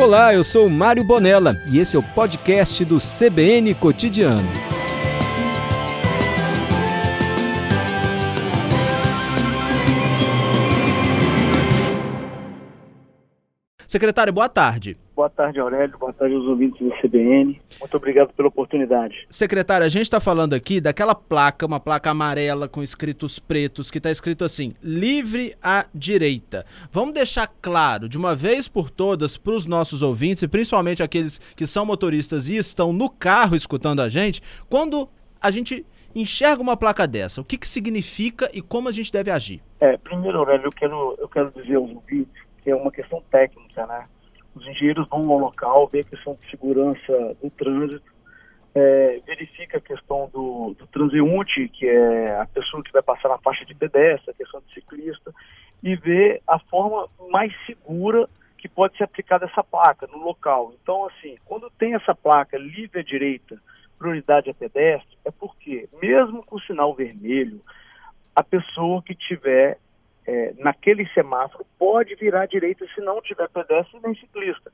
Olá, eu sou Mário Bonella e esse é o podcast do CBN Cotidiano. Secretário, boa tarde. Boa tarde, Aurélio. Boa tarde aos ouvintes do CBN. Muito obrigado pela oportunidade. Secretário, a gente está falando aqui daquela placa, uma placa amarela com escritos pretos, que está escrito assim: livre à direita. Vamos deixar claro, de uma vez por todas, para os nossos ouvintes, e principalmente aqueles que são motoristas e estão no carro escutando a gente, quando a gente enxerga uma placa dessa, o que, que significa e como a gente deve agir? É, primeiro, Aurélio, eu quero, eu quero dizer aos ouvintes que é uma questão técnica, né? Os engenheiros vão ao local, vê a questão de segurança do trânsito, é, verifica a questão do, do transeunte, que é a pessoa que vai passar na faixa de pedestre, a questão de ciclista, e vê a forma mais segura que pode ser aplicada essa placa no local. Então, assim, quando tem essa placa livre à direita, prioridade a pedestre, é porque, mesmo com o sinal vermelho, a pessoa que tiver é, naquele semáforo pode virar à direita se não tiver pedestre nem ciclista.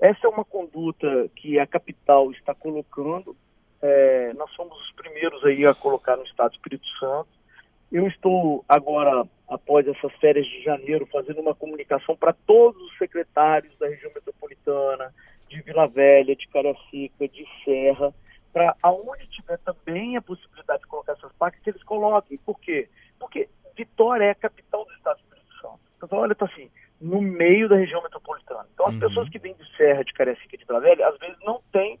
Essa é uma conduta que a capital está colocando. É, nós somos os primeiros aí a colocar no Estado do Espírito Santo. Eu estou agora, após essas férias de janeiro, fazendo uma comunicação para todos os secretários da região metropolitana, de Vila Velha, de Cariacica, de Serra, para aonde tiver também a possibilidade de colocar essas placas, que eles coloquem. Por quê? Porque Vitória é a capital do estado do Espírito Santo. Então, olha, está assim, no meio da região metropolitana. Então, as uhum. pessoas que vêm de Serra, de Cariacica, de Vila Velha, às vezes não têm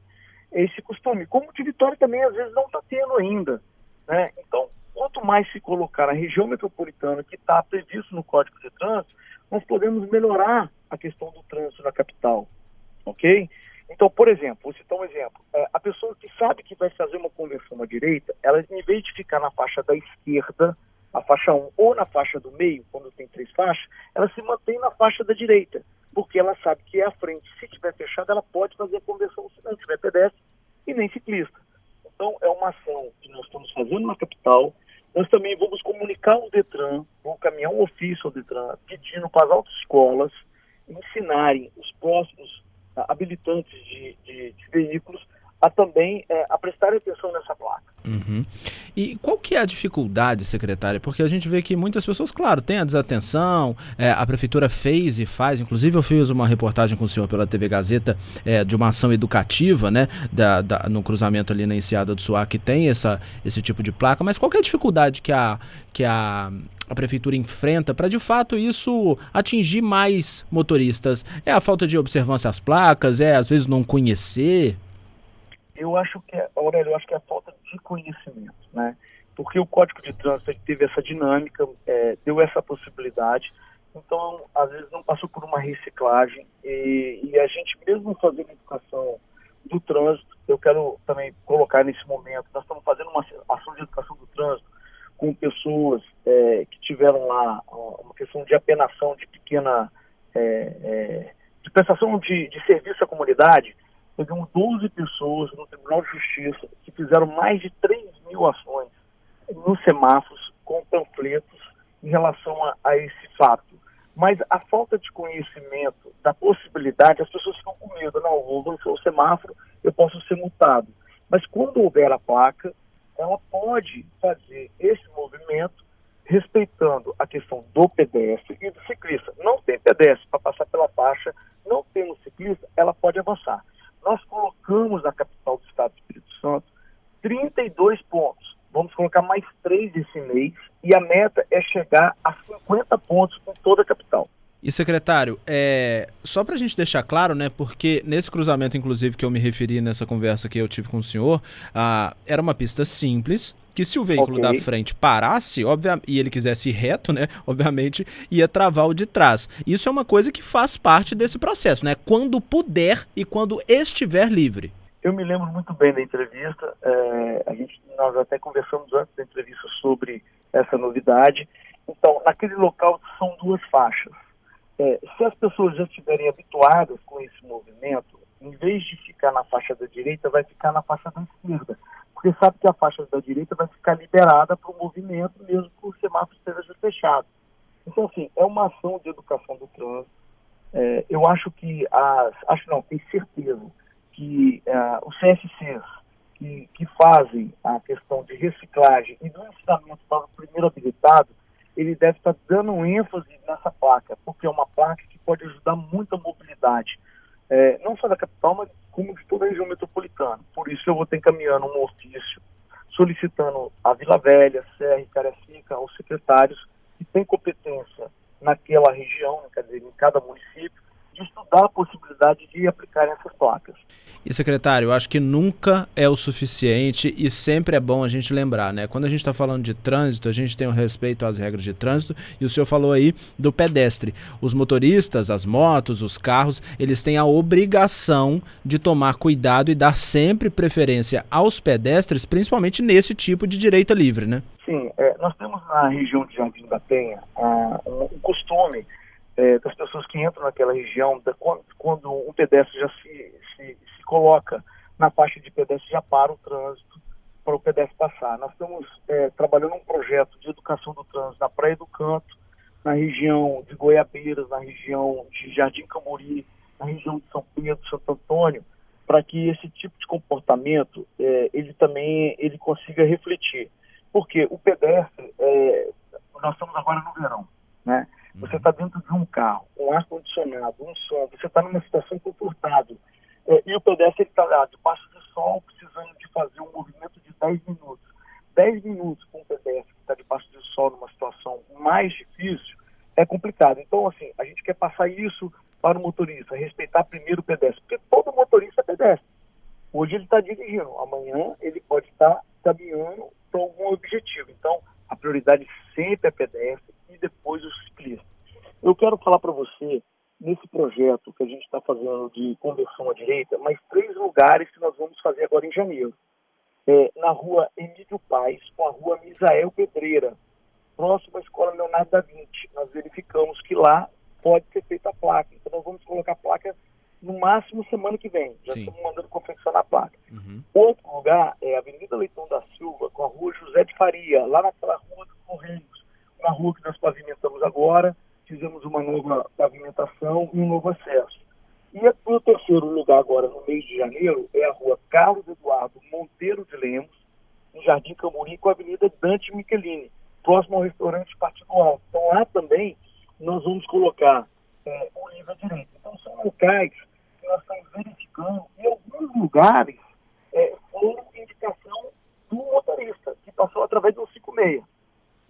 esse costume. Como de Vitória também, às vezes, não está tendo ainda. Né? Então, quanto mais se colocar na região metropolitana, que está previsto no Código de Trânsito, nós podemos melhorar a questão do trânsito na capital. Ok? Então, por exemplo, vou citar um exemplo. É, a pessoa que sabe que vai fazer uma conversão à direita, ela, em vez de ficar na faixa da esquerda, a faixa 1 ou na faixa do meio, quando tem três faixas, ela se mantém na faixa da direita, porque ela sabe que é a frente. Se estiver fechada, ela pode fazer a conversão se não tiver pedestre e nem ciclista. Então, é uma ação que nós estamos fazendo na capital. Nós também vamos comunicar ao Detran, vamos caminhar um ofício ao Detran, pedindo para as autoescolas ensinarem os próximos uh, habilitantes de, de, de veículos a também é, a prestar atenção nessa placa. Uhum. E qual que é a dificuldade, secretária? Porque a gente vê que muitas pessoas, claro, têm a desatenção, é, a prefeitura fez e faz, inclusive eu fiz uma reportagem com o senhor pela TV Gazeta é, de uma ação educativa, né, da, da, no cruzamento ali na Enseada do Suá, que tem essa, esse tipo de placa, mas qual que é a dificuldade que a, que a, a prefeitura enfrenta para de fato isso atingir mais motoristas? É a falta de observância às placas, é às vezes não conhecer? Eu acho que, é, Aurélio, eu acho que é a falta de conhecimento, né? Porque o Código de Trânsito teve essa dinâmica, é, deu essa possibilidade, então, às vezes, não passou por uma reciclagem e, e, a gente, mesmo fazendo educação do trânsito, eu quero também colocar nesse momento, nós estamos fazendo uma ação de educação do trânsito com pessoas é, que tiveram lá uma questão de apenação de pequena, é, é de prestação de, de serviço à comunidade, pegamos 12 pessoas no Tribunal de Justiça que fizeram mais de 3 mil ações nos semáforos com panfletos em relação a, a, esse fato. Mas a falta de conhecimento da possibilidade, as pessoas ficam com medo. Não, vou lançar o semáforo, eu posso ser multado. Mas quando houver a placa, ela pode fazer esse movimento respeitando a questão do pedestre e do ciclista. Não tem pedestre para passar pela faixa, não tem um ciclista, ela pode avançar colocamos na capital do Estado do Espírito Santo 32 pontos. Vamos colocar mais três esse mês e a meta é chegar a 50 pontos em toda a capital. E secretário, é, só para a gente deixar claro, né, porque nesse cruzamento, inclusive, que eu me referi nessa conversa que eu tive com o senhor, ah, era uma pista simples, que se o veículo okay. da frente parasse, e ele quisesse ir reto, né, obviamente, ia travar o de trás. Isso é uma coisa que faz parte desse processo, né, quando puder e quando estiver livre. Eu me lembro muito bem da entrevista, é, a gente, nós até conversamos antes da entrevista sobre essa novidade. Então, naquele local são duas faixas é, se as pessoas já estiverem habituadas com esse movimento, em vez de ficar na faixa da direita, vai ficar na faixa da esquerda. Porque sabe que a faixa da direita vai ficar liberada para o movimento, mesmo que o semáforo esteja fechado. Então, assim, é uma ação de educação do trânsito. É, eu acho que, as, acho não, tenho certeza que uh, os CSCs que, que fazem a questão de reciclagem e do ensinamento para o primeiro habilitado, ele deve estar dando ênfase nessa placa, porque é uma placa que pode ajudar muito a mobilidade, é, não só da capital, mas como de toda a região metropolitana. Por isso eu vou ter encaminhando um ofício solicitando a Vila Velha, Serra e Cariacica, aos secretários que têm competência naquela região, quer dizer, em cada município, de estudar a possibilidade de aplicar essas placas. E secretário, acho que nunca é o suficiente e sempre é bom a gente lembrar, né? Quando a gente está falando de trânsito, a gente tem o respeito às regras de trânsito e o senhor falou aí do pedestre. Os motoristas, as motos, os carros, eles têm a obrigação de tomar cuidado e dar sempre preferência aos pedestres, principalmente nesse tipo de direita livre, né? Sim, é, nós temos na região de Jardim da Penha uh, um costume é, das pessoas que entram naquela região, da, quando, quando um pedestre já se, se, se, coloca na faixa de pedestre, já para o trânsito para o pedestre passar. Nós estamos é, trabalhando um projeto de educação do trânsito na Praia do Canto, na região de Goiabeiras, na região de Jardim Cambori, na região de São Pedro, Santo Antônio, para que esse tipo de comportamento é, ele também ele consiga refletir. Porque o pedestre, é, nós estamos agora no verão, né? Você está dentro de um carro, com ar-condicionado, um som, você está numa situação confortável. É, e o pedestre está lá, debaixo do sol, precisando de fazer um movimento de 10 minutos. 10 minutos com um pedestre que está debaixo do sol numa situação mais difícil é complicado. Então, assim, a gente quer passar isso para o motorista, respeitar primeiro o pedestre, porque todo motorista é pedestre. Hoje ele está dirigindo, amanhã ele pode estar caminhando para algum objetivo. Então, a prioridade sempre é pedestre e depois o ciclista. Eu quero falar para você, nesse projeto que a gente está fazendo de conversão à direita, mais três lugares que nós vamos fazer agora em janeiro. É, na rua Emílio Paz, com a rua Misael Pedreira, próximo à Escola Leonardo da Vinci. Nós verificamos que lá pode ser feita a placa. Então nós vamos colocar a placa no máximo semana que vem. Já Sim. estamos mandando confeccionar a placa. Uhum. Outro lugar é a Avenida Leitão da Silva, com a rua José de Faria, lá naquela rua dos Correios, uma rua que nós pavimentamos agora, fizemos uma nova pavimentação e um novo acesso. E o terceiro lugar agora, no mês de janeiro, é a rua Carlos Eduardo Monteiro de Lemos, em Jardim Camburi, com a Avenida Dante Michelini, próximo ao restaurante Partido Alto. Então lá também nós vamos colocar é, o livro direito. Então são locais que nós estamos verificando e alguns lugares é, foram indicação do motorista, que passou através do 56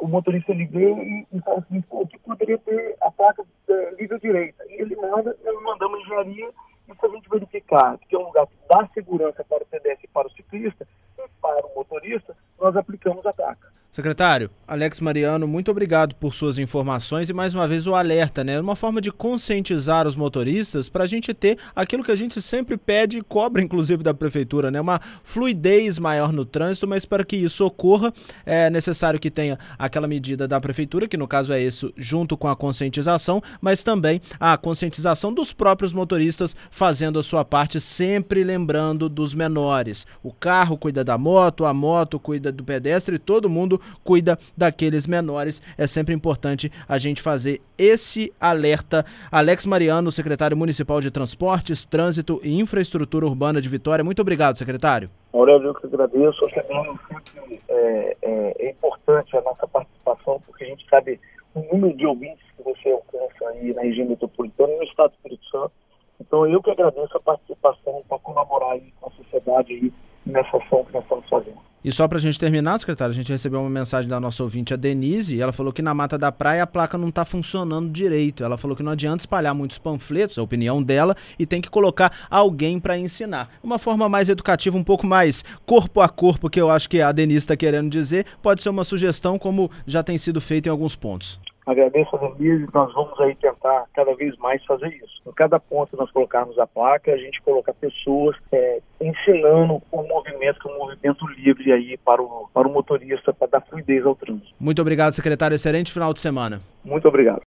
o motorista ligou e, e falou assim, pô, que poderia ter a placa é, direita. E ele manda, nós mandamos engenharia e se a gente verificar que é um lugar que dá segurança para o pedestre e para o ciclista e para o motorista, nós aplicamos a placa. Secretário, Alex Mariano, muito obrigado por suas informações e mais uma vez o alerta, né? Uma forma de conscientizar os motoristas para a gente ter aquilo que a gente sempre pede e cobra, inclusive, da prefeitura, né? Uma fluidez maior no trânsito, mas para que isso ocorra é necessário que tenha aquela medida da prefeitura, que no caso é isso, junto com a conscientização, mas também a conscientização dos próprios motoristas fazendo a sua parte, sempre lembrando dos menores. O carro cuida da moto, a moto cuida do pedestre, todo mundo cuida daqueles menores. É sempre importante a gente fazer esse alerta. Alex Mariano, secretário municipal de Transportes, Trânsito e Infraestrutura Urbana de Vitória. Muito obrigado, secretário. Aurélio, eu que agradeço. Acho que é, é, é, é importante a nossa participação, porque a gente sabe o número de ouvintes que você alcança aí na região metropolitana e no estado do Espírito Santo. Então, eu que agradeço a participação para colaborar aí com a sociedade aí nessa ação que nós. E só para a gente terminar, secretário, a gente recebeu uma mensagem da nossa ouvinte, a Denise, e ela falou que na Mata da Praia a placa não está funcionando direito. Ela falou que não adianta espalhar muitos panfletos, a opinião dela, e tem que colocar alguém para ensinar. Uma forma mais educativa, um pouco mais corpo a corpo, que eu acho que a Denise está querendo dizer, pode ser uma sugestão, como já tem sido feito em alguns pontos. Agradeço a Denise, nós vamos aí tentar cada vez mais fazer isso. Em cada ponto nós colocarmos a placa, a gente colocar pessoas é, ensinando o movimento, que é um movimento livre aí para o, para o motorista, para dar fluidez ao trânsito. Muito obrigado, secretário. Excelente final de semana. Muito obrigado.